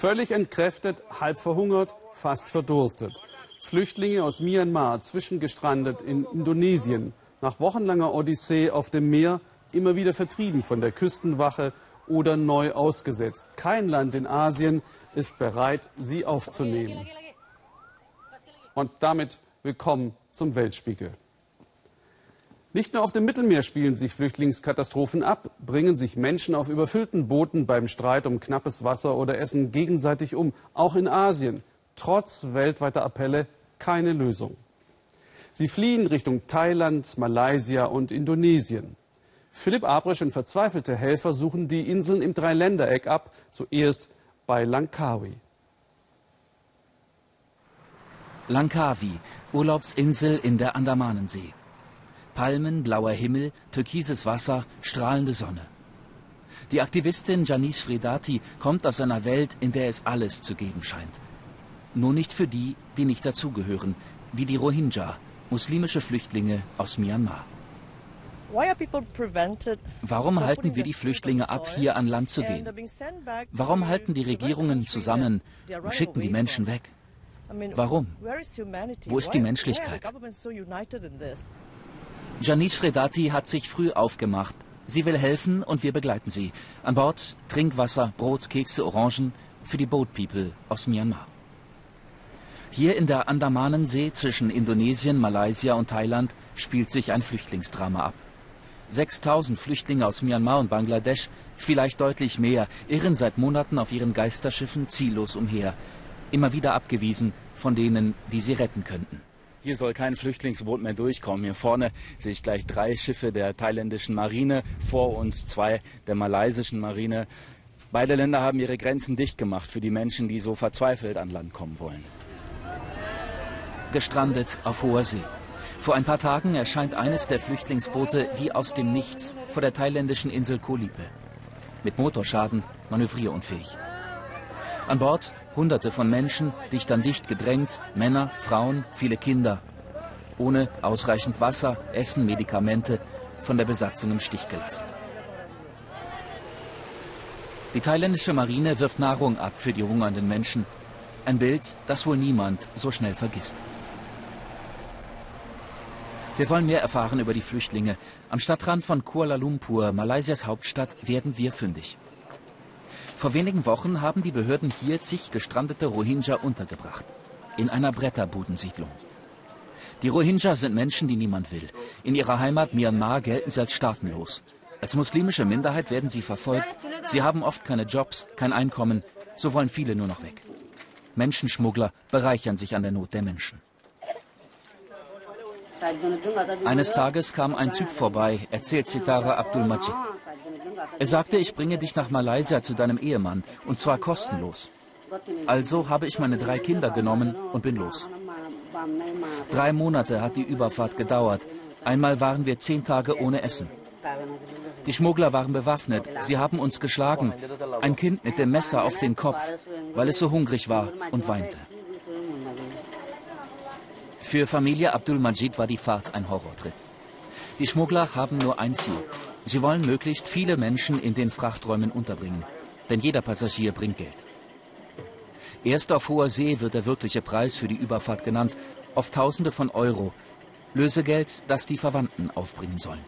Völlig entkräftet, halb verhungert, fast verdurstet. Flüchtlinge aus Myanmar, zwischengestrandet in Indonesien, nach wochenlanger Odyssee auf dem Meer, immer wieder vertrieben von der Küstenwache oder neu ausgesetzt. Kein Land in Asien ist bereit, sie aufzunehmen. Und damit willkommen zum Weltspiegel. Nicht nur auf dem Mittelmeer spielen sich Flüchtlingskatastrophen ab, bringen sich Menschen auf überfüllten Booten beim Streit um knappes Wasser oder Essen gegenseitig um. Auch in Asien, trotz weltweiter Appelle, keine Lösung. Sie fliehen Richtung Thailand, Malaysia und Indonesien. Philipp Abrisch und verzweifelte Helfer suchen die Inseln im Dreiländereck ab, zuerst bei Langkawi. Langkawi, Urlaubsinsel in der Andamanensee. Palmen, blauer Himmel, türkises Wasser, strahlende Sonne. Die Aktivistin Janice Fredati kommt aus einer Welt, in der es alles zu geben scheint. Nur nicht für die, die nicht dazugehören, wie die Rohingya, muslimische Flüchtlinge aus Myanmar. Warum halten wir die Flüchtlinge ab, hier an Land zu gehen? Warum halten die Regierungen zusammen und schicken die Menschen weg? Warum? Wo ist die Menschlichkeit? Janice Fredati hat sich früh aufgemacht. Sie will helfen und wir begleiten sie. An Bord Trinkwasser, Brot, Kekse, Orangen für die Boat People aus Myanmar. Hier in der Andamanensee zwischen Indonesien, Malaysia und Thailand spielt sich ein Flüchtlingsdrama ab. 6000 Flüchtlinge aus Myanmar und Bangladesch, vielleicht deutlich mehr, irren seit Monaten auf ihren Geisterschiffen ziellos umher. Immer wieder abgewiesen von denen, die sie retten könnten. Hier soll kein Flüchtlingsboot mehr durchkommen. Hier vorne sehe ich gleich drei Schiffe der thailändischen Marine, vor uns zwei der malaysischen Marine. Beide Länder haben ihre Grenzen dicht gemacht für die Menschen, die so verzweifelt an Land kommen wollen. Gestrandet auf hoher See. Vor ein paar Tagen erscheint eines der Flüchtlingsboote wie aus dem Nichts vor der thailändischen Insel Kolipe. Mit Motorschaden, manövrierunfähig. An Bord Hunderte von Menschen, dicht an dicht gedrängt, Männer, Frauen, viele Kinder. Ohne ausreichend Wasser, Essen, Medikamente, von der Besatzung im Stich gelassen. Die thailändische Marine wirft Nahrung ab für die hungernden Menschen. Ein Bild, das wohl niemand so schnell vergisst. Wir wollen mehr erfahren über die Flüchtlinge. Am Stadtrand von Kuala Lumpur, Malaysias Hauptstadt, werden wir fündig. Vor wenigen Wochen haben die Behörden hier zig gestrandete Rohingya untergebracht. In einer Bretterbudensiedlung. Die Rohingya sind Menschen, die niemand will. In ihrer Heimat Myanmar gelten sie als staatenlos. Als muslimische Minderheit werden sie verfolgt. Sie haben oft keine Jobs, kein Einkommen. So wollen viele nur noch weg. Menschenschmuggler bereichern sich an der Not der Menschen. Eines Tages kam ein Typ vorbei, erzählt Sitara Abdul Majid. Er sagte, ich bringe dich nach Malaysia zu deinem Ehemann, und zwar kostenlos. Also habe ich meine drei Kinder genommen und bin los. Drei Monate hat die Überfahrt gedauert. Einmal waren wir zehn Tage ohne Essen. Die Schmuggler waren bewaffnet. Sie haben uns geschlagen. Ein Kind mit dem Messer auf den Kopf, weil es so hungrig war und weinte. Für Familie Abdul Majid war die Fahrt ein Horrortrip. Die Schmuggler haben nur ein Ziel. Sie wollen möglichst viele Menschen in den Frachträumen unterbringen. Denn jeder Passagier bringt Geld. Erst auf hoher See wird der wirkliche Preis für die Überfahrt genannt, auf Tausende von Euro. Lösegeld, das die Verwandten aufbringen sollen.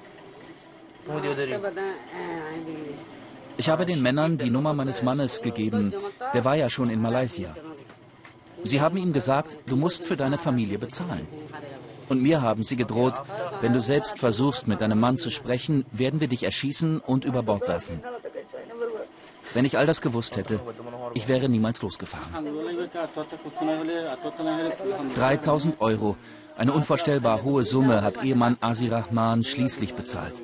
Ich habe den Männern die Nummer meines Mannes gegeben. Der war ja schon in Malaysia. Sie haben ihm gesagt, du musst für deine Familie bezahlen. Und mir haben sie gedroht, wenn du selbst versuchst, mit deinem Mann zu sprechen, werden wir dich erschießen und über Bord werfen. Wenn ich all das gewusst hätte, ich wäre niemals losgefahren. 3000 Euro, eine unvorstellbar hohe Summe, hat Ehemann Asi Rahman schließlich bezahlt.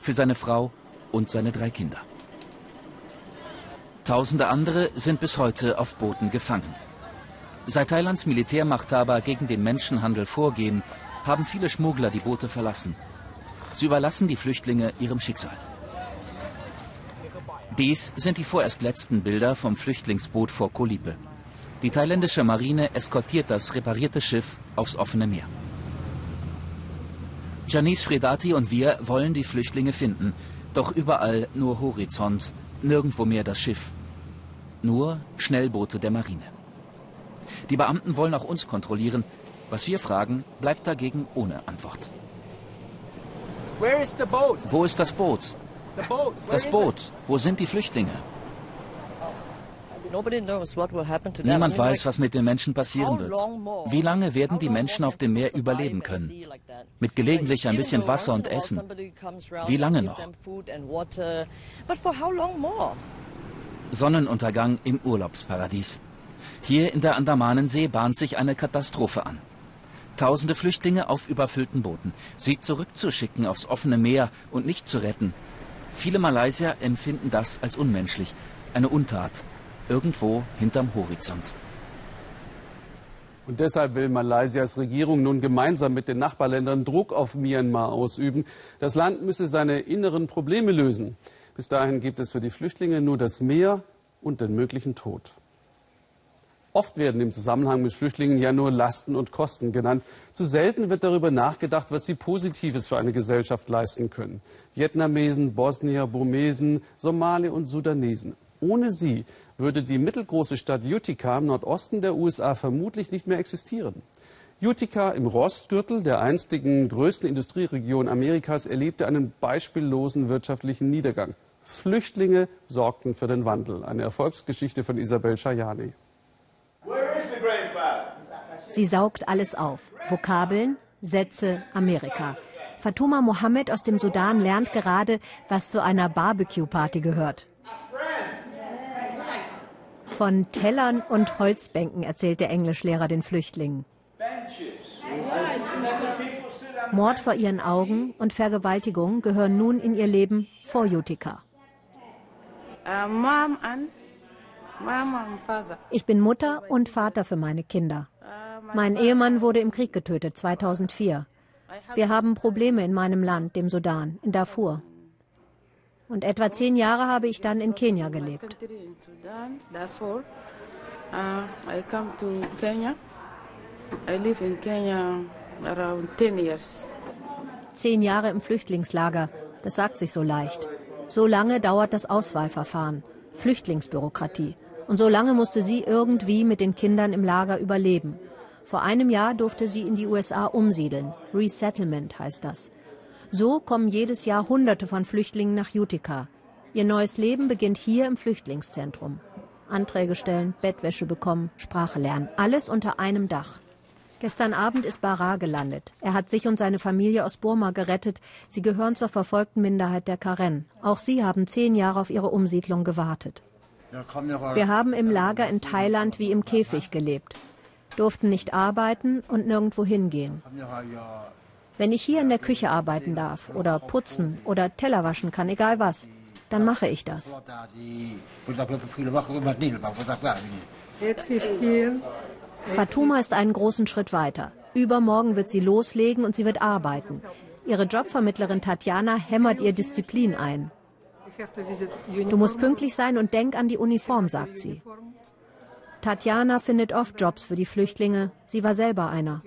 Für seine Frau und seine drei Kinder. Tausende andere sind bis heute auf Booten gefangen. Seit Thailands Militärmachthaber gegen den Menschenhandel vorgehen, haben viele Schmuggler die Boote verlassen. Sie überlassen die Flüchtlinge ihrem Schicksal. Dies sind die vorerst letzten Bilder vom Flüchtlingsboot vor Kolipe. Die thailändische Marine eskortiert das reparierte Schiff aufs offene Meer. Janice Fredati und wir wollen die Flüchtlinge finden. Doch überall nur Horizont, nirgendwo mehr das Schiff. nur Schnellboote der Marine. Die Beamten wollen auch uns kontrollieren. Was wir fragen, bleibt dagegen ohne Antwort. Wo ist das Boot? Das Boot. Wo sind die Flüchtlinge? Niemand weiß, was mit den Menschen passieren wird. Wie lange werden die Menschen auf dem Meer überleben können? Mit gelegentlich ein bisschen Wasser und Essen. Wie lange noch? Sonnenuntergang im Urlaubsparadies. Hier in der Andamanensee bahnt sich eine Katastrophe an. Tausende Flüchtlinge auf überfüllten Booten. Sie zurückzuschicken aufs offene Meer und nicht zu retten. Viele Malaysier empfinden das als unmenschlich. Eine Untat. Irgendwo hinterm Horizont. Und deshalb will Malaysias Regierung nun gemeinsam mit den Nachbarländern Druck auf Myanmar ausüben. Das Land müsse seine inneren Probleme lösen. Bis dahin gibt es für die Flüchtlinge nur das Meer und den möglichen Tod. Oft werden im Zusammenhang mit Flüchtlingen ja nur Lasten und Kosten genannt. Zu selten wird darüber nachgedacht, was sie Positives für eine Gesellschaft leisten können. Vietnamesen, Bosnier, Burmesen, Somali und Sudanesen. Ohne sie würde die mittelgroße Stadt Utica im Nordosten der USA vermutlich nicht mehr existieren. Utica im Rostgürtel der einstigen größten Industrieregion Amerikas erlebte einen beispiellosen wirtschaftlichen Niedergang. Flüchtlinge sorgten für den Wandel. Eine Erfolgsgeschichte von Isabel Schajani. Sie saugt alles auf. Vokabeln, Sätze, Amerika. Fatuma Mohammed aus dem Sudan lernt gerade, was zu einer Barbecue-Party gehört. Von Tellern und Holzbänken erzählt der Englischlehrer den Flüchtlingen. Mord vor ihren Augen und Vergewaltigung gehören nun in ihr Leben vor Utica. Ich bin Mutter und Vater für meine Kinder. Mein Ehemann wurde im Krieg getötet 2004. Wir haben Probleme in meinem Land, dem Sudan, in Darfur. Und etwa zehn Jahre habe ich dann in Kenia gelebt. Zehn Jahre im Flüchtlingslager, das sagt sich so leicht. So lange dauert das Auswahlverfahren, Flüchtlingsbürokratie. Und so lange musste sie irgendwie mit den Kindern im Lager überleben. Vor einem Jahr durfte sie in die USA umsiedeln. Resettlement heißt das. So kommen jedes Jahr Hunderte von Flüchtlingen nach Utica. Ihr neues Leben beginnt hier im Flüchtlingszentrum. Anträge stellen, Bettwäsche bekommen, Sprache lernen, alles unter einem Dach. Gestern Abend ist Bara gelandet. Er hat sich und seine Familie aus Burma gerettet. Sie gehören zur verfolgten Minderheit der Karen. Auch sie haben zehn Jahre auf ihre Umsiedlung gewartet. Wir haben im Lager in Thailand wie im Käfig gelebt, durften nicht arbeiten und nirgendwo hingehen. Wenn ich hier in der Küche arbeiten darf oder putzen oder Teller waschen kann, egal was, dann mache ich das. Fatuma ist einen großen Schritt weiter. Übermorgen wird sie loslegen und sie wird arbeiten. Ihre Jobvermittlerin Tatjana hämmert ihr Disziplin ein. Du musst pünktlich sein und denk an die Uniform, sagt sie. Tatjana findet oft Jobs für die Flüchtlinge. Sie war selber einer.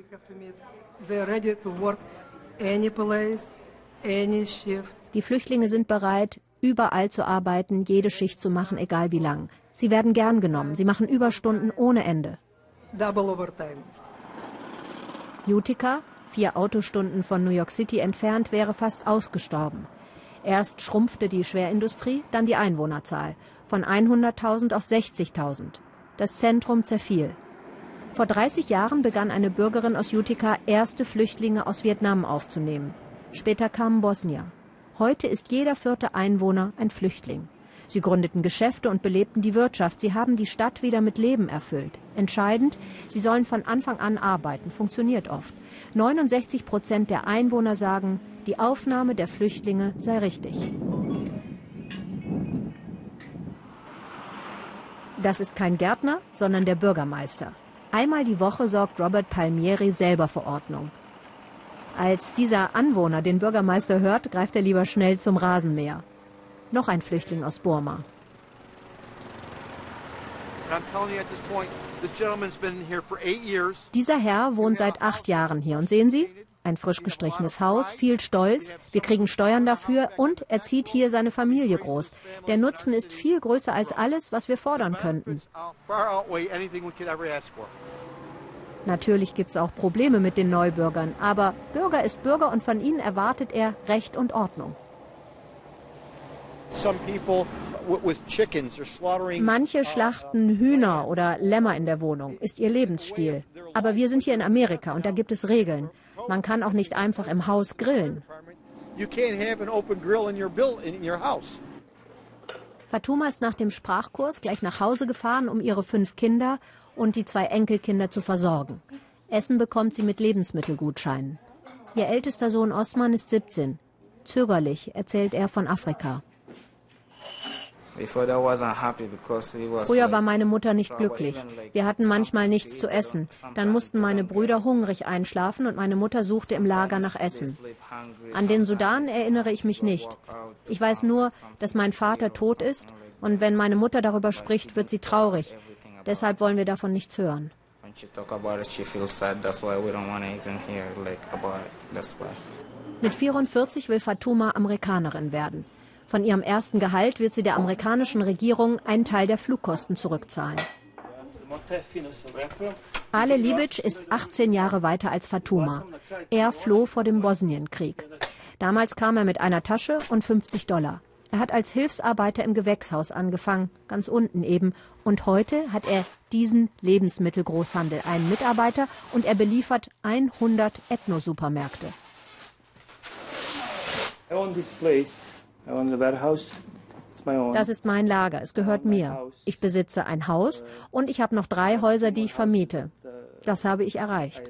Die Flüchtlinge sind bereit, überall zu arbeiten, jede Schicht zu machen, egal wie lang. Sie werden gern genommen. Sie machen Überstunden ohne Ende. Utica, vier Autostunden von New York City entfernt, wäre fast ausgestorben. Erst schrumpfte die Schwerindustrie, dann die Einwohnerzahl von 100.000 auf 60.000. Das Zentrum zerfiel. Vor 30 Jahren begann eine Bürgerin aus Utica, erste Flüchtlinge aus Vietnam aufzunehmen. Später kamen Bosnier. Heute ist jeder vierte Einwohner ein Flüchtling. Sie gründeten Geschäfte und belebten die Wirtschaft. Sie haben die Stadt wieder mit Leben erfüllt. Entscheidend, sie sollen von Anfang an arbeiten. Funktioniert oft. 69 Prozent der Einwohner sagen, die Aufnahme der Flüchtlinge sei richtig. Das ist kein Gärtner, sondern der Bürgermeister. Einmal die Woche sorgt Robert Palmieri selber für Ordnung. Als dieser Anwohner den Bürgermeister hört, greift er lieber schnell zum Rasenmäher. Noch ein Flüchtling aus Burma. Dieser Herr wohnt seit acht Jahren hier und sehen Sie, Ein frisch gestrichenes Haus, viel Stolz, wir kriegen Steuern dafür und er zieht hier seine Familie groß. Der Nutzen ist viel größer als alles, was wir fordern könnten. Natürlich gibt es auch Probleme mit den Neubürgern, aber Bürger ist Bürger und von ihnen erwartet er Recht und Ordnung. Manche schlachten Hühner oder Lämmer in der Wohnung, ist ihr Lebensstil. Aber wir sind hier in Amerika und da gibt es Regeln. Man kann auch nicht einfach im Haus grillen. Fatuma ist nach dem Sprachkurs gleich nach Hause gefahren, um ihre fünf Kinder und die zwei Enkelkinder zu versorgen. Essen bekommt sie mit Lebensmittelgutscheinen. Ihr ältester Sohn Osman ist 17. Zögerlich erzählt er von Afrika. Früher war meine Mutter nicht glücklich. Wir hatten manchmal nichts zu essen. Dann mussten meine Brüder hungrig einschlafen und meine Mutter suchte im Lager nach Essen. An den Sudan erinnere ich mich nicht. Ich weiß nur, dass mein Vater tot ist und wenn meine Mutter darüber spricht, wird sie traurig. Deshalb wollen wir davon nichts hören. Mit 44 will Fatuma Amerikanerin werden. Von ihrem ersten Gehalt wird sie der amerikanischen Regierung einen Teil der Flugkosten zurückzahlen. Ale Libic ist 18 Jahre weiter als Fatuma. Er floh vor dem Bosnienkrieg. Damals kam er mit einer Tasche und 50 Dollar. Er hat als Hilfsarbeiter im Gewächshaus angefangen, ganz unten eben. Und heute hat er diesen Lebensmittelgroßhandel, einen Mitarbeiter, und er beliefert 100 Ethno-Supermärkte. Das ist mein Lager, es gehört mir. Ich besitze ein Haus und ich habe noch drei Häuser, die ich vermiete. Das habe ich erreicht.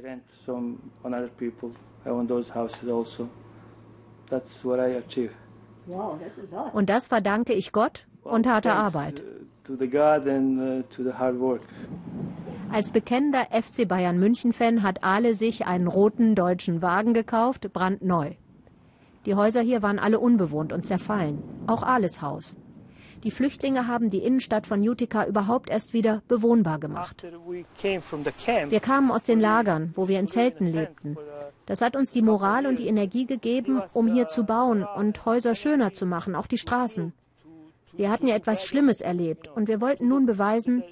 Also. Und das verdanke ich Gott und harter Arbeit. Uh, uh, Als bekennender FC Bayern München-Fan hat Ale sich einen roten deutschen Wagen gekauft, brandneu. Die Häuser hier waren alle unbewohnt und zerfallen, auch Ales Haus. Die Flüchtlinge haben die Innenstadt von Utica überhaupt erst wieder bewohnbar gemacht. Wir kamen aus den Lagern, wo wir in Zelten lebten. Das hat uns die Moral und die Energie gegeben, um hier zu bauen und Häuser schöner zu machen, auch die Straßen. Wir hatten ja etwas Schlimmes erlebt und wir wollten nun beweisen,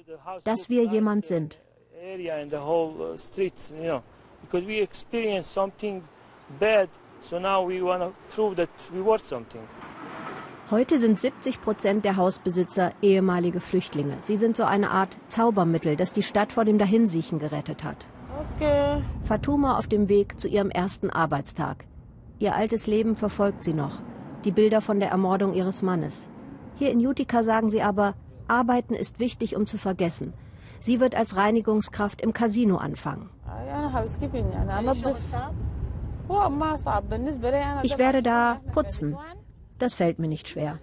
dass wir jemand sind. Because we experienced something bad So now we want to prove that we worth something. Heute sind 70 Prozent der Hausbesitzer ehemalige Flüchtlinge. Sie sind so eine Art Zaubermittel, das die Stadt vor dem Dahinsiechen gerettet hat. Okay. Fatuma auf dem Weg zu ihrem ersten Arbeitstag. Ihr altes Leben verfolgt sie noch. Die Bilder von der Ermordung ihres Mannes. Hier in Utica sagen sie aber, Arbeiten ist wichtig, um zu vergessen. Sie wird als Reinigungskraft im Casino anfangen. Ich werde da putzen. Das fällt mir nicht schwer.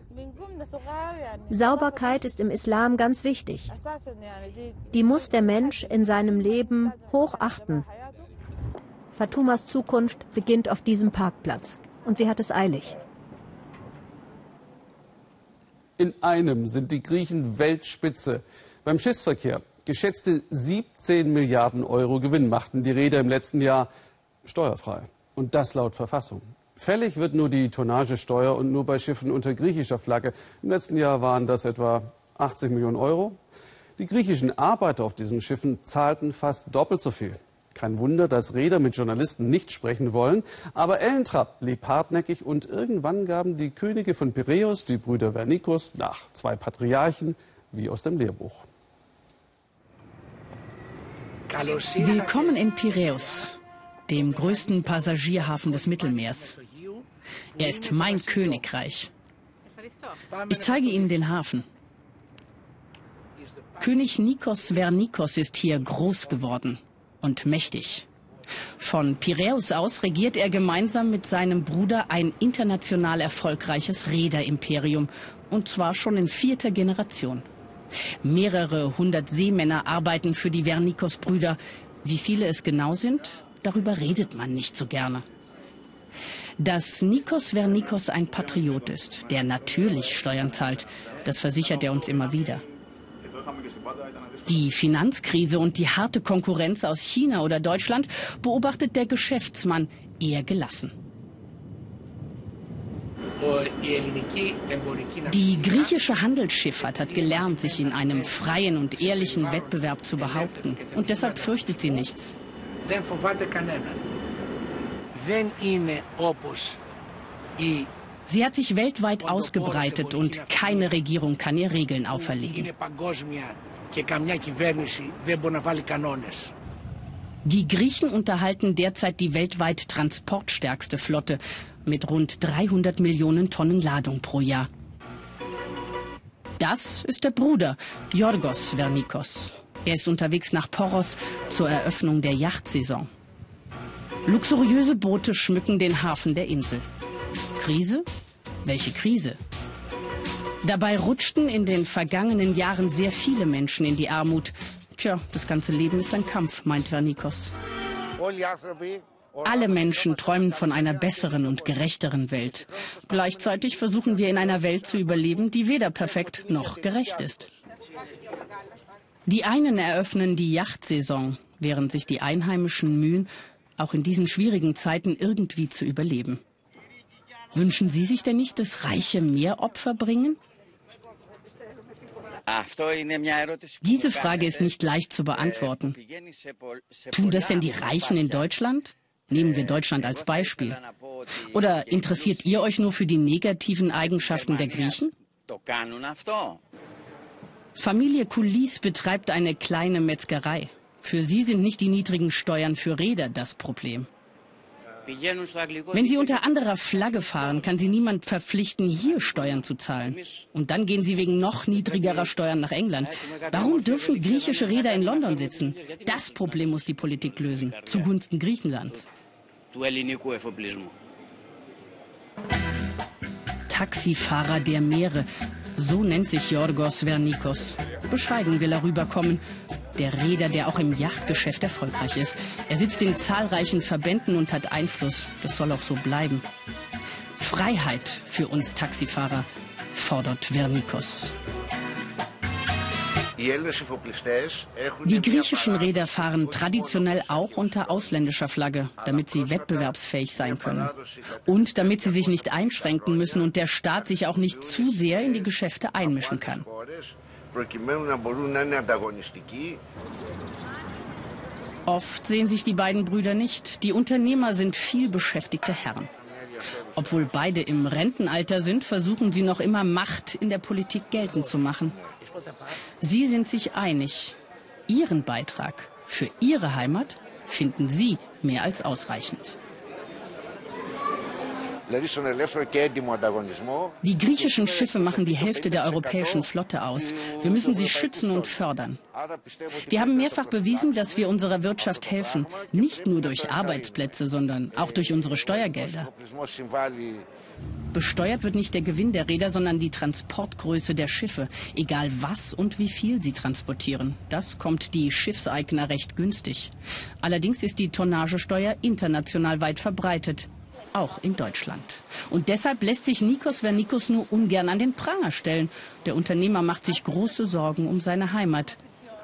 Sauberkeit ist im Islam ganz wichtig. Die muss der Mensch in seinem Leben hochachten. Fatumas Zukunft beginnt auf diesem Parkplatz. Und sie hat es eilig. In einem sind die Griechen Weltspitze. Beim Schiffsverkehr geschätzte 17 Milliarden Euro Gewinn machten die Räder im letzten Jahr steuerfrei. Und das laut Verfassung. Fällig wird nur die Tonnagesteuer und nur bei Schiffen unter griechischer Flagge. Im letzten Jahr waren das etwa 80 Millionen Euro. Die griechischen Arbeiter auf diesen Schiffen zahlten fast doppelt so viel. Kein Wunder, dass Räder mit Journalisten nicht sprechen wollen. Aber Ellentrapp blieb hartnäckig und irgendwann gaben die Könige von Piräus, die Brüder Vernikos, nach. Zwei Patriarchen, wie aus dem Lehrbuch. Willkommen in Piräus dem größten Passagierhafen des Mittelmeers. Er ist mein Königreich. Ich zeige Ihnen den Hafen. König Nikos Vernikos ist hier groß geworden und mächtig. Von Piräus aus regiert er gemeinsam mit seinem Bruder ein international erfolgreiches Räderimperium, und zwar schon in vierter Generation. Mehrere hundert Seemänner arbeiten für die Vernikos-Brüder. Wie viele es genau sind, darüber redet man nicht so gerne. Dass Nikos Vernikos ein Patriot ist, der natürlich Steuern zahlt, das versichert er uns immer wieder. Die Finanzkrise und die harte Konkurrenz aus China oder Deutschland beobachtet der Geschäftsmann eher gelassen. Die griechische Handelsschifffahrt hat gelernt, sich in einem freien und ehrlichen Wettbewerb zu behaupten. Und deshalb fürchtet sie nichts. Sie hat sich weltweit ausgebreitet und keine Regierung kann ihr Regeln auferlegen. Die Griechen unterhalten derzeit die weltweit transportstärkste Flotte mit rund 300 Millionen Tonnen Ladung pro Jahr. Das ist der Bruder, Yorgos Vernikos. Er ist unterwegs nach Poros zur Eröffnung der Yachtsaison. Luxuriöse Boote schmücken den Hafen der Insel. Krise? Welche Krise? Dabei rutschten in den vergangenen Jahren sehr viele Menschen in die Armut. Tja, das ganze Leben ist ein Kampf, meint Vernikos. Alle Menschen träumen von einer besseren und gerechteren Welt. Gleichzeitig versuchen wir in einer Welt zu überleben, die weder perfekt noch gerecht ist. Die einen eröffnen die Yachtsaison, während sich die Einheimischen mühen, auch in diesen schwierigen Zeiten irgendwie zu überleben. Wünschen Sie sich denn nicht, dass Reiche mehr Opfer bringen? Diese Frage ist nicht leicht zu beantworten. Tun das denn die Reichen in Deutschland? Nehmen wir Deutschland als Beispiel. Oder interessiert ihr euch nur für die negativen Eigenschaften der Griechen? Familie Kulis betreibt eine kleine Metzgerei. Für sie sind nicht die niedrigen Steuern für Räder das Problem. Wenn Sie unter anderer Flagge fahren, kann Sie niemand verpflichten, hier Steuern zu zahlen. Und dann gehen Sie wegen noch niedrigerer Steuern nach England. Warum dürfen griechische Räder in London sitzen? Das Problem muss die Politik lösen, zugunsten Griechenlands. Taxifahrer der Meere. So nennt sich Yorgos Vernikos. Bescheiden will er rüberkommen. Der Räder, der auch im Yachtgeschäft erfolgreich ist. Er sitzt in zahlreichen Verbänden und hat Einfluss. Das soll auch so bleiben. Freiheit für uns Taxifahrer, fordert Vernikos. Die griechischen Räder fahren traditionell auch unter ausländischer Flagge, damit sie wettbewerbsfähig sein können. Und damit sie sich nicht einschränken müssen und der Staat sich auch nicht zu sehr in die Geschäfte einmischen kann. Oft sehen sich die beiden Brüder nicht. Die Unternehmer sind viel beschäftigte Herren. Obwohl beide im Rentenalter sind, versuchen sie noch immer Macht in der Politik geltend zu machen. Sie sind sich einig. Ihren Beitrag für Ihre Heimat finden Sie mehr als ausreichend. Die griechischen Schiffe machen die Hälfte der europäischen Flotte aus. Wir müssen sie schützen und fördern. Wir haben mehrfach bewiesen, dass wir unserer Wirtschaft helfen, nicht nur durch Arbeitsplätze, sondern auch durch unsere Steuergelder. Besteuert wird nicht der Gewinn der Räder, sondern die Transportgröße der Schiffe, egal was und wie viel sie transportieren. Das kommt die Schiffseigner recht günstig. Allerdings ist die Tonnagesteuer international weit verbreitet auch in Deutschland. Und deshalb lässt sich Nikos Vernikos nur ungern an den Pranger stellen. Der Unternehmer macht sich große Sorgen um seine Heimat,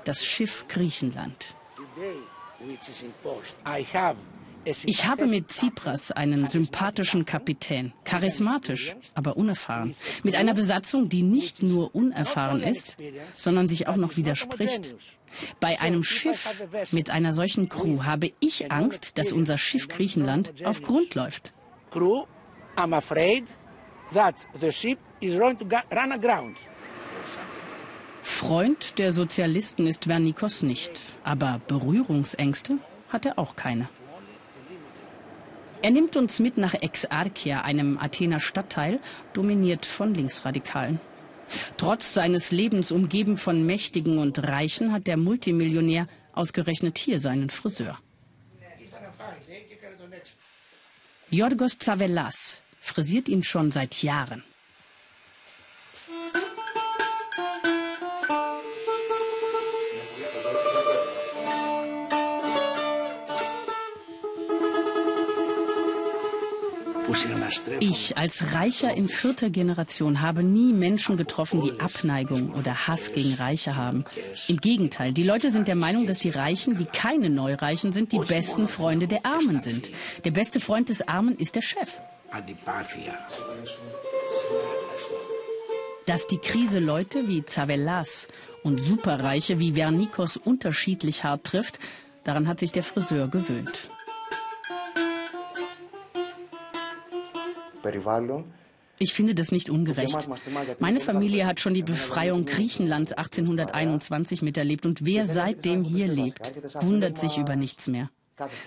das Schiff Griechenland. Ich habe mit Tsipras einen sympathischen Kapitän, charismatisch, aber unerfahren, mit einer Besatzung, die nicht nur unerfahren ist, sondern sich auch noch widerspricht. Bei einem Schiff mit einer solchen Crew habe ich Angst, dass unser Schiff Griechenland auf Grund läuft. I'm afraid that the ship is going to run aground. Freund der Sozialisten ist Vernikos nicht, aber Berührungsängste hat er auch keine. Er nimmt uns mit nach Exarchia, einem Athener Stadtteil, dominiert von Linksradikalen. Trotz seines Lebens umgeben von Mächtigen und Reichen hat der Multimillionär ausgerechnet hier seinen Friseur. Jorgos Zavelas frisiert ihn schon seit Jahren. Ich als Reicher in vierter Generation habe nie Menschen getroffen, die Abneigung oder Hass gegen Reiche haben. Im Gegenteil, die Leute sind der Meinung, dass die Reichen, die keine Neureichen sind, die besten Freunde der Armen sind. Der beste Freund des Armen ist der Chef. Dass die Krise Leute wie Zavellas und Superreiche wie Vernikos unterschiedlich hart trifft, daran hat sich der Friseur gewöhnt. Ich finde das nicht ungerecht. Meine Familie hat schon die Befreiung Griechenlands 1821 miterlebt und wer seitdem hier lebt, wundert sich über nichts mehr.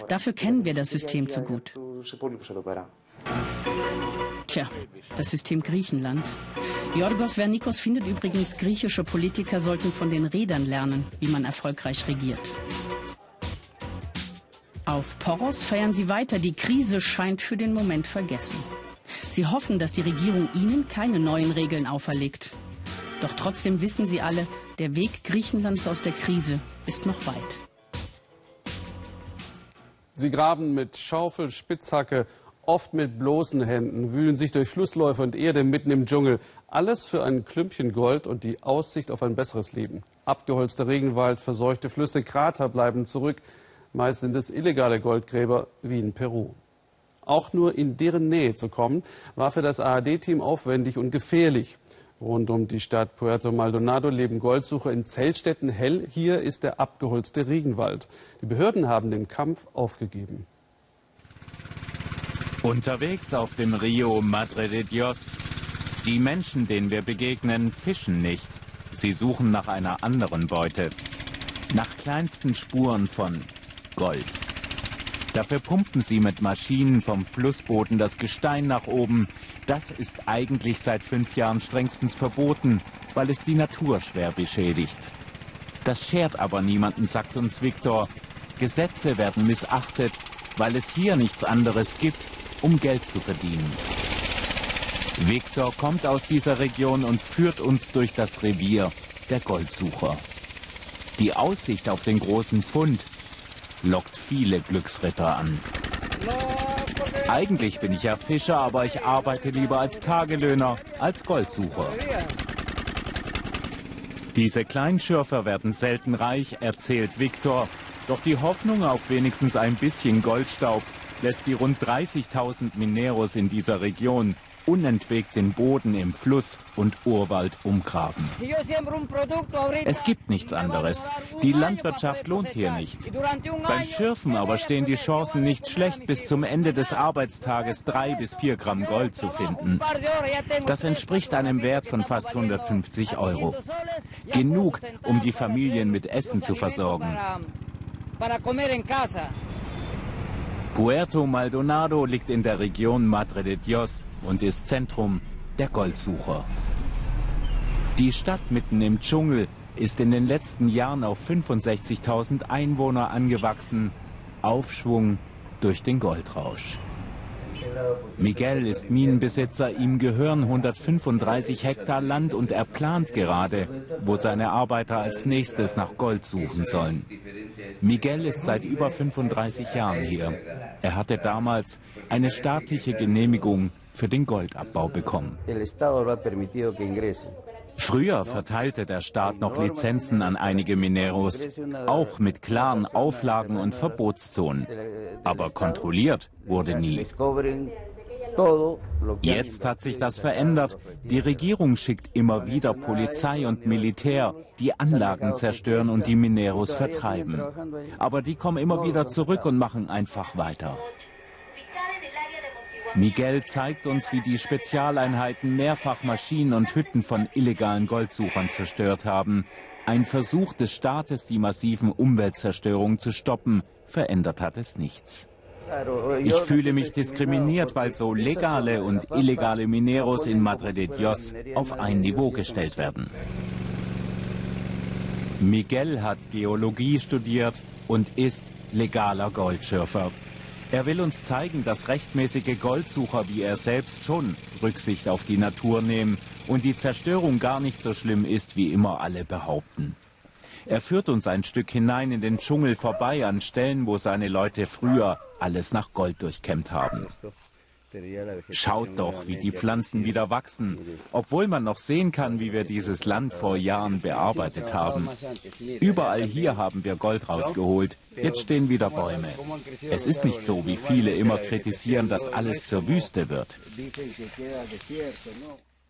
Dafür kennen wir das System zu gut. Tja, das System Griechenland. Yorgos Vernikos findet übrigens, griechische Politiker sollten von den Rädern lernen, wie man erfolgreich regiert. Auf Poros feiern sie weiter, die Krise scheint für den Moment vergessen. Sie hoffen, dass die Regierung ihnen keine neuen Regeln auferlegt. Doch trotzdem wissen sie alle, der Weg Griechenlands aus der Krise ist noch weit. Sie graben mit Schaufel, Spitzhacke, oft mit bloßen Händen, wühlen sich durch Flussläufe und Erde mitten im Dschungel. Alles für ein Klümpchen Gold und die Aussicht auf ein besseres Leben. Abgeholzter Regenwald, verseuchte Flüsse, Krater bleiben zurück. Meist sind es illegale Goldgräber wie in Peru. Auch nur in deren Nähe zu kommen, war für das ARD-Team aufwendig und gefährlich. Rund um die Stadt Puerto Maldonado leben Goldsucher in Zeltstätten hell. Hier ist der abgeholzte Regenwald. Die Behörden haben den Kampf aufgegeben. Unterwegs auf dem Rio Madre de Dios. Die Menschen, denen wir begegnen, fischen nicht. Sie suchen nach einer anderen Beute. Nach kleinsten Spuren von Gold. Dafür pumpen sie mit Maschinen vom Flussboden das Gestein nach oben. Das ist eigentlich seit fünf Jahren strengstens verboten, weil es die Natur schwer beschädigt. Das schert aber niemanden, sagt uns Viktor. Gesetze werden missachtet, weil es hier nichts anderes gibt, um Geld zu verdienen. Viktor kommt aus dieser Region und führt uns durch das Revier der Goldsucher. Die Aussicht auf den großen Fund lockt viele Glücksritter an. Eigentlich bin ich ja Fischer, aber ich arbeite lieber als Tagelöhner, als Goldsucher. Diese Kleinschürfer werden selten reich, erzählt Viktor. Doch die Hoffnung auf wenigstens ein bisschen Goldstaub lässt die rund 30.000 Mineros in dieser Region unentwegt den Boden im Fluss und Urwald umgraben. Es gibt nichts anderes. Die Landwirtschaft lohnt hier nicht. Beim Schürfen aber stehen die Chancen nicht schlecht, bis zum Ende des Arbeitstages drei bis vier Gramm Gold zu finden. Das entspricht einem Wert von fast 150 Euro. Genug, um die Familien mit Essen zu versorgen. Puerto Maldonado liegt in der Region Madre de Dios und ist Zentrum der Goldsucher. Die Stadt mitten im Dschungel ist in den letzten Jahren auf 65.000 Einwohner angewachsen. Aufschwung durch den Goldrausch. Miguel ist Minenbesitzer, ihm gehören 135 Hektar Land und er plant gerade, wo seine Arbeiter als nächstes nach Gold suchen sollen. Miguel ist seit über 35 Jahren hier. Er hatte damals eine staatliche Genehmigung für den Goldabbau bekommen. Früher verteilte der Staat noch Lizenzen an einige Mineros, auch mit klaren Auflagen und Verbotszonen. Aber kontrolliert wurde nie. Jetzt hat sich das verändert. Die Regierung schickt immer wieder Polizei und Militär, die Anlagen zerstören und die Mineros vertreiben. Aber die kommen immer wieder zurück und machen einfach weiter. Miguel zeigt uns, wie die Spezialeinheiten mehrfach Maschinen und Hütten von illegalen Goldsuchern zerstört haben. Ein Versuch des Staates, die massiven Umweltzerstörungen zu stoppen, verändert hat es nichts. Ich fühle mich diskriminiert, weil so legale und illegale Mineros in Madre de Dios auf ein Niveau gestellt werden. Miguel hat Geologie studiert und ist legaler Goldschürfer. Er will uns zeigen, dass rechtmäßige Goldsucher wie er selbst schon Rücksicht auf die Natur nehmen und die Zerstörung gar nicht so schlimm ist, wie immer alle behaupten. Er führt uns ein Stück hinein in den Dschungel vorbei an Stellen, wo seine Leute früher alles nach Gold durchkämmt haben. Schaut doch, wie die Pflanzen wieder wachsen, obwohl man noch sehen kann, wie wir dieses Land vor Jahren bearbeitet haben. Überall hier haben wir Gold rausgeholt. Jetzt stehen wieder Bäume. Es ist nicht so, wie viele immer kritisieren, dass alles zur Wüste wird.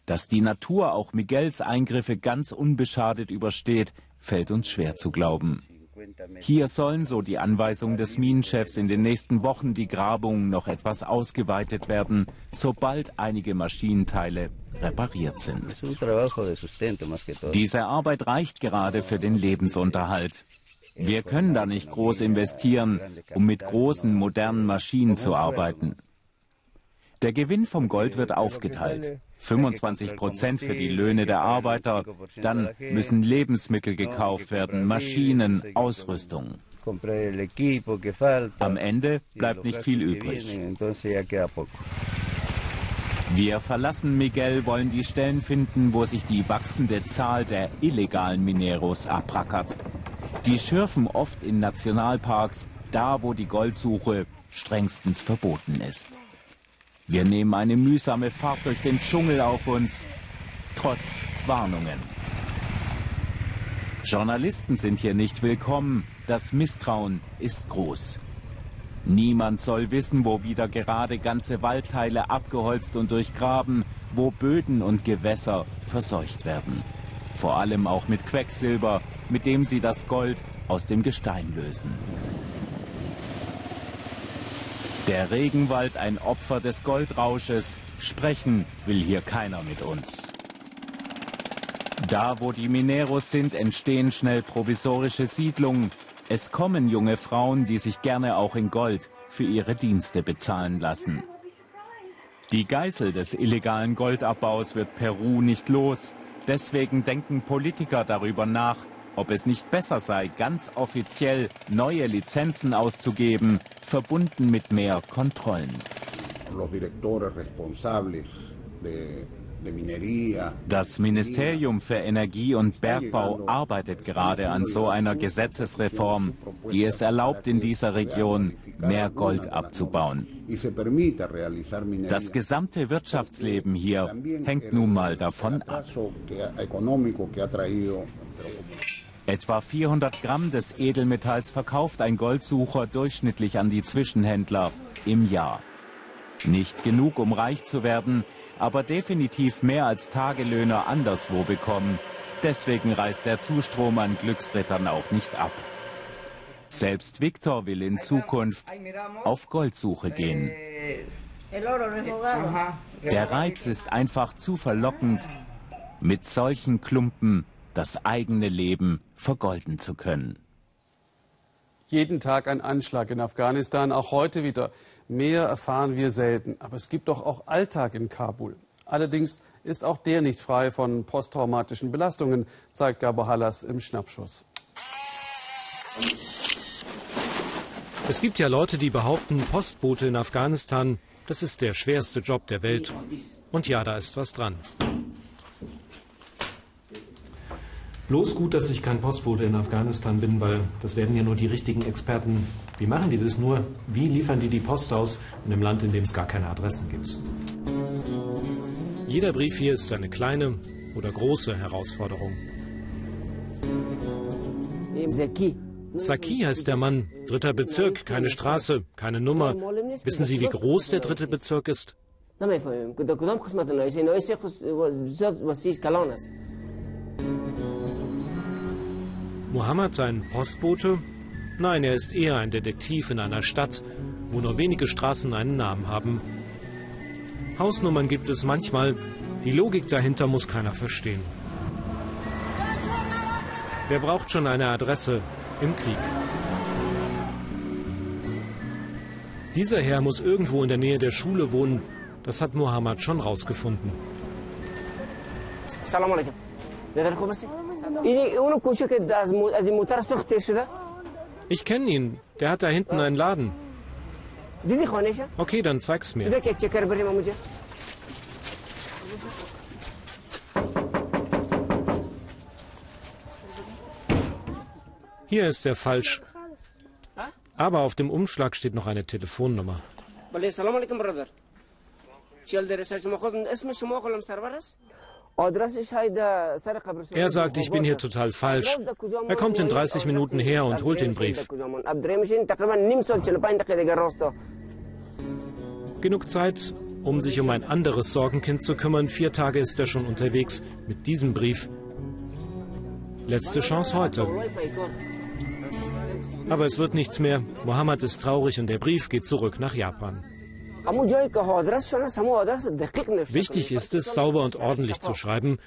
Dass die Natur auch Miguels Eingriffe ganz unbeschadet übersteht, fällt uns schwer zu glauben. Hier sollen, so die Anweisung des Minenchefs, in den nächsten Wochen die Grabungen noch etwas ausgeweitet werden, sobald einige Maschinenteile repariert sind. Diese Arbeit reicht gerade für den Lebensunterhalt. Wir können da nicht groß investieren, um mit großen, modernen Maschinen zu arbeiten. Der Gewinn vom Gold wird aufgeteilt. 25 Prozent für die Löhne der Arbeiter. Dann müssen Lebensmittel gekauft werden, Maschinen, Ausrüstung. Am Ende bleibt nicht viel übrig. Wir verlassen Miguel, wollen die Stellen finden, wo sich die wachsende Zahl der illegalen Mineros abrackert. Die schürfen oft in Nationalparks, da wo die Goldsuche strengstens verboten ist. Wir nehmen eine mühsame Fahrt durch den Dschungel auf uns, trotz Warnungen. Journalisten sind hier nicht willkommen, das Misstrauen ist groß. Niemand soll wissen, wo wieder gerade ganze Waldteile abgeholzt und durchgraben, wo Böden und Gewässer verseucht werden. Vor allem auch mit Quecksilber, mit dem sie das Gold aus dem Gestein lösen. Der Regenwald ein Opfer des Goldrausches. Sprechen will hier keiner mit uns. Da, wo die Mineros sind, entstehen schnell provisorische Siedlungen. Es kommen junge Frauen, die sich gerne auch in Gold für ihre Dienste bezahlen lassen. Die Geißel des illegalen Goldabbaus wird Peru nicht los. Deswegen denken Politiker darüber nach, ob es nicht besser sei, ganz offiziell neue Lizenzen auszugeben, verbunden mit mehr Kontrollen. Das Ministerium für Energie und Bergbau arbeitet gerade an so einer Gesetzesreform, die es erlaubt, in dieser Region mehr Gold abzubauen. Das gesamte Wirtschaftsleben hier hängt nun mal davon ab. Etwa 400 Gramm des Edelmetalls verkauft ein Goldsucher durchschnittlich an die Zwischenhändler im Jahr. Nicht genug, um reich zu werden, aber definitiv mehr als Tagelöhner anderswo bekommen. Deswegen reißt der Zustrom an Glücksrittern auch nicht ab. Selbst Viktor will in Zukunft auf Goldsuche gehen. Der Reiz ist einfach zu verlockend, mit solchen Klumpen das eigene Leben vergolden zu können. Jeden Tag ein Anschlag in Afghanistan, auch heute wieder. Mehr erfahren wir selten. Aber es gibt doch auch Alltag in Kabul. Allerdings ist auch der nicht frei von posttraumatischen Belastungen, zeigt Gabo Hallas im Schnappschuss. Es gibt ja Leute, die behaupten, Postbote in Afghanistan, das ist der schwerste Job der Welt. Und ja, da ist was dran. Bloß gut, dass ich kein Postbote in Afghanistan bin, weil das werden ja nur die richtigen Experten. Wie machen die das nur? Wie liefern die die Post aus in einem Land, in dem es gar keine Adressen gibt? Jeder Brief hier ist eine kleine oder große Herausforderung. Saki heißt der Mann, dritter Bezirk, keine Straße, keine Nummer. Wissen Sie, wie groß der dritte Bezirk ist? Mohammed sein Postbote? Nein, er ist eher ein Detektiv in einer Stadt, wo nur wenige Straßen einen Namen haben. Hausnummern gibt es manchmal, die Logik dahinter muss keiner verstehen. Wer braucht schon eine Adresse im Krieg? Dieser Herr muss irgendwo in der Nähe der Schule wohnen. Das hat Mohammed schon rausgefunden. Salam alaikum. Ich kenne ihn. Der hat da hinten einen Laden. Okay, dann zeig's mir. Hier ist er falsch. Aber auf dem Umschlag steht noch eine Telefonnummer. Er sagt, ich bin hier total falsch. Er kommt in 30 Minuten her und holt den Brief. Genug Zeit, um sich um ein anderes Sorgenkind zu kümmern. Vier Tage ist er schon unterwegs mit diesem Brief. Letzte Chance heute. Aber es wird nichts mehr. Mohammed ist traurig und der Brief geht zurück nach Japan. Wichtig ist es, sauber und ordentlich zu schreiben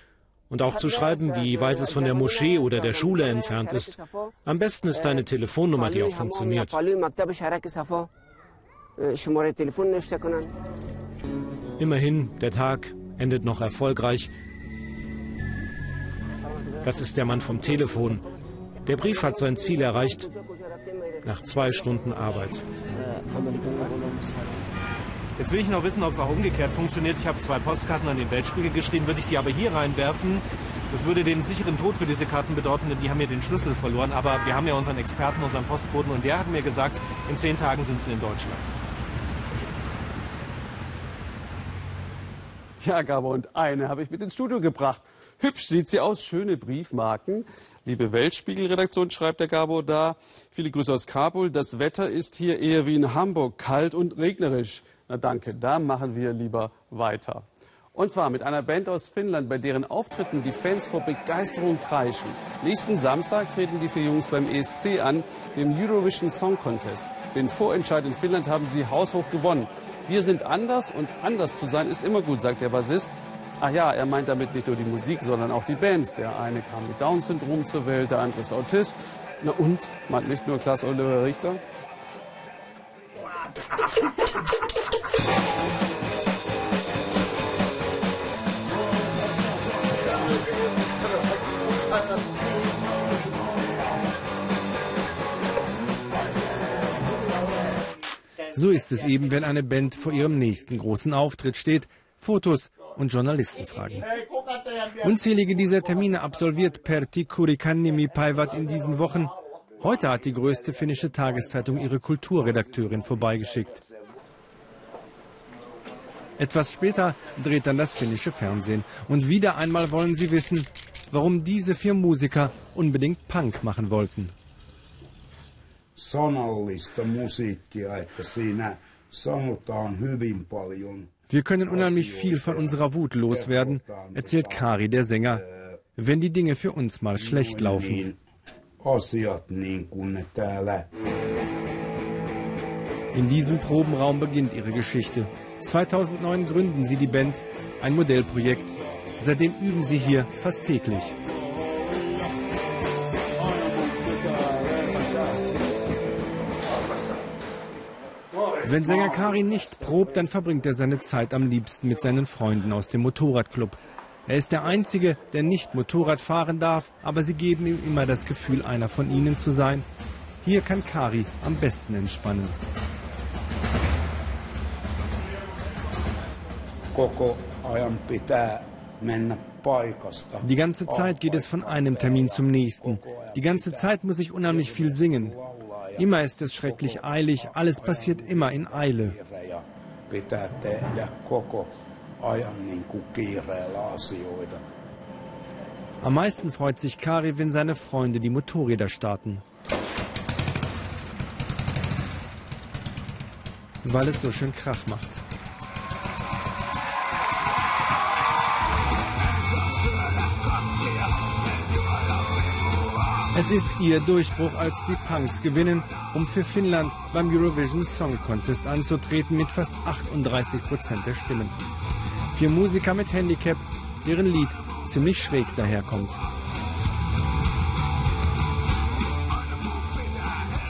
und auch zu schreiben, wie weit es von der Moschee oder der Schule entfernt ist. Am besten ist deine Telefonnummer, die auch funktioniert. Immerhin, der Tag endet noch erfolgreich. Das ist der Mann vom Telefon. Der Brief hat sein Ziel erreicht nach zwei Stunden Arbeit. Jetzt will ich noch wissen, ob es auch umgekehrt funktioniert. Ich habe zwei Postkarten an den Weltspiegel geschrieben. Würde ich die aber hier reinwerfen, das würde den sicheren Tod für diese Karten bedeuten, denn die haben ja den Schlüssel verloren. Aber wir haben ja unseren Experten, unseren Postboten, und der hat mir gesagt, in zehn Tagen sind sie in Deutschland. Ja, Gabo, und eine habe ich mit ins Studio gebracht. Hübsch sieht sie aus, schöne Briefmarken. Liebe Weltspiegel-Redaktion, schreibt der Gabo da. Viele Grüße aus Kabul. Das Wetter ist hier eher wie in Hamburg, kalt und regnerisch. Na danke, da machen wir lieber weiter. Und zwar mit einer Band aus Finnland, bei deren Auftritten die Fans vor Begeisterung kreischen. Nächsten Samstag treten die vier Jungs beim ESC an, dem Eurovision Song Contest. Den Vorentscheid in Finnland haben sie haushoch gewonnen. Wir sind anders und anders zu sein ist immer gut, sagt der Bassist. Ach ja, er meint damit nicht nur die Musik, sondern auch die Bands. Der eine kam mit Down-Syndrom zur Welt, der andere ist Autist. Na und? Meint nicht nur Klaas Oliver Richter? So ist es eben, wenn eine Band vor ihrem nächsten großen Auftritt steht. Fotos und Journalisten fragen. Unzählige dieser Termine absolviert Pertti Kurikannimi Paivat in diesen Wochen. Heute hat die größte finnische Tageszeitung ihre Kulturredakteurin vorbeigeschickt. Etwas später dreht dann das finnische Fernsehen. Und wieder einmal wollen sie wissen, warum diese vier Musiker unbedingt Punk machen wollten. sanallista musiikkia, että siinä sanotaan hyvin paljon wir können unheimlich viel von unserer Wut loswerden, erzählt Kari, der Sänger, wenn die Dinge für uns mal schlecht laufen. In diesem Probenraum beginnt ihre Geschichte. 2009 gründen sie die Band, ein Modellprojekt. Seitdem üben sie hier fast täglich. Wenn Sänger Karin nicht probt, dann verbringt er seine Zeit am liebsten mit seinen Freunden aus dem Motorradclub. Er ist der Einzige, der nicht Motorrad fahren darf, aber sie geben ihm immer das Gefühl, einer von ihnen zu sein. Hier kann Kari am besten entspannen. Die ganze Zeit geht es von einem Termin zum nächsten. Die ganze Zeit muss ich unheimlich viel singen. Immer ist es schrecklich eilig, alles passiert immer in Eile. Am meisten freut sich Kari, wenn seine Freunde die Motorräder starten. Weil es so schön Krach macht. Es ist ihr Durchbruch, als die Punks gewinnen, um für Finnland beim Eurovision Song Contest anzutreten mit fast 38 Prozent der Stimmen. Vier Musiker mit Handicap, deren Lied ziemlich schräg daherkommt.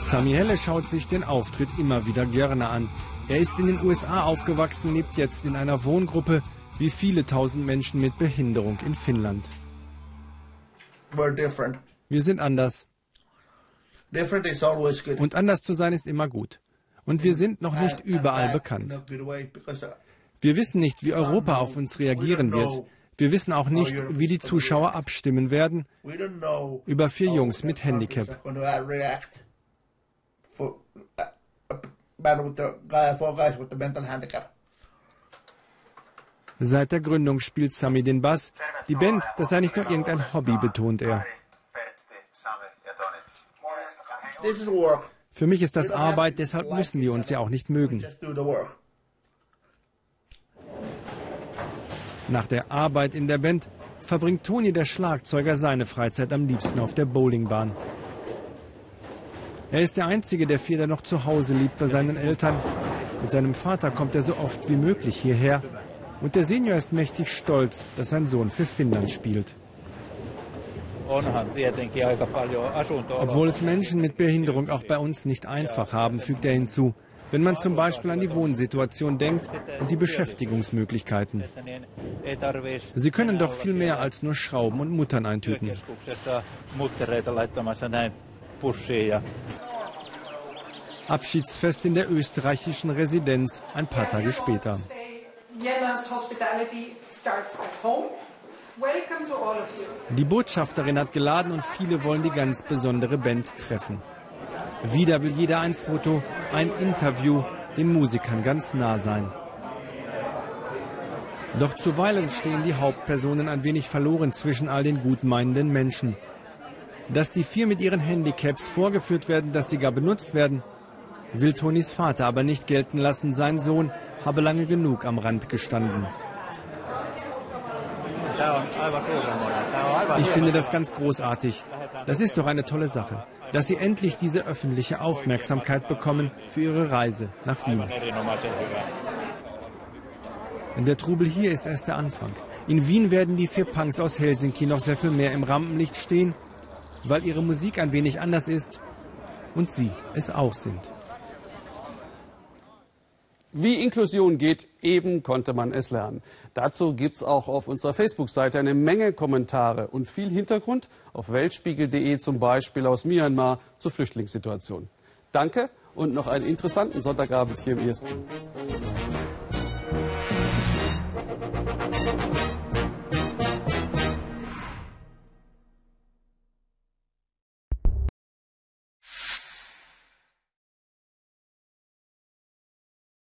Sami Helle schaut sich den Auftritt immer wieder gerne an. Er ist in den USA aufgewachsen, lebt jetzt in einer Wohngruppe wie viele tausend Menschen mit Behinderung in Finnland. We're different. Wir sind anders. Und anders zu sein ist immer gut. Und wir sind noch nicht überall bekannt. Wir wissen nicht, wie Europa auf uns reagieren wird. Wir wissen auch nicht, wie die Zuschauer abstimmen werden über vier Jungs mit Handicap. Uh, uh, uh, 4 guys with the mental handicap. Seit der Gründung spielt Sami den Bass. Die Band, das sei nicht nur irgendein Hobby, betont er. Für mich ist das Arbeit, deshalb müssen wir uns ja auch nicht mögen. Nach der Arbeit in der Band verbringt Toni, der Schlagzeuger, seine Freizeit am liebsten auf der Bowlingbahn. Er ist der Einzige der vier, der noch zu Hause lebt bei seinen Eltern. Mit seinem Vater kommt er so oft wie möglich hierher. Und der Senior ist mächtig stolz, dass sein Sohn für Finnland spielt. Obwohl es Menschen mit Behinderung auch bei uns nicht einfach haben, fügt er hinzu. Wenn man zum Beispiel an die Wohnsituation denkt und die Beschäftigungsmöglichkeiten. Sie können doch viel mehr als nur Schrauben und Muttern eintüten. Abschiedsfest in der österreichischen Residenz ein paar Tage später. Die Botschafterin hat geladen und viele wollen die ganz besondere Band treffen. Wieder will jeder ein Foto, ein Interview, den Musikern ganz nah sein. Doch zuweilen stehen die Hauptpersonen ein wenig verloren zwischen all den gutmeinenden Menschen. Dass die vier mit ihren Handicaps vorgeführt werden, dass sie gar benutzt werden, will Tonis Vater aber nicht gelten lassen. Sein Sohn habe lange genug am Rand gestanden. Ich finde das ganz großartig. Das ist doch eine tolle Sache, dass Sie endlich diese öffentliche Aufmerksamkeit bekommen für Ihre Reise nach Wien. Der Trubel hier ist erst der Anfang. In Wien werden die vier Punks aus Helsinki noch sehr viel mehr im Rampenlicht stehen, weil ihre Musik ein wenig anders ist und sie es auch sind. Wie Inklusion geht, eben konnte man es lernen. Dazu gibt es auch auf unserer Facebook-Seite eine Menge Kommentare und viel Hintergrund auf weltspiegel.de zum Beispiel aus Myanmar zur Flüchtlingssituation. Danke und noch einen interessanten Sonntagabend hier im Ersten.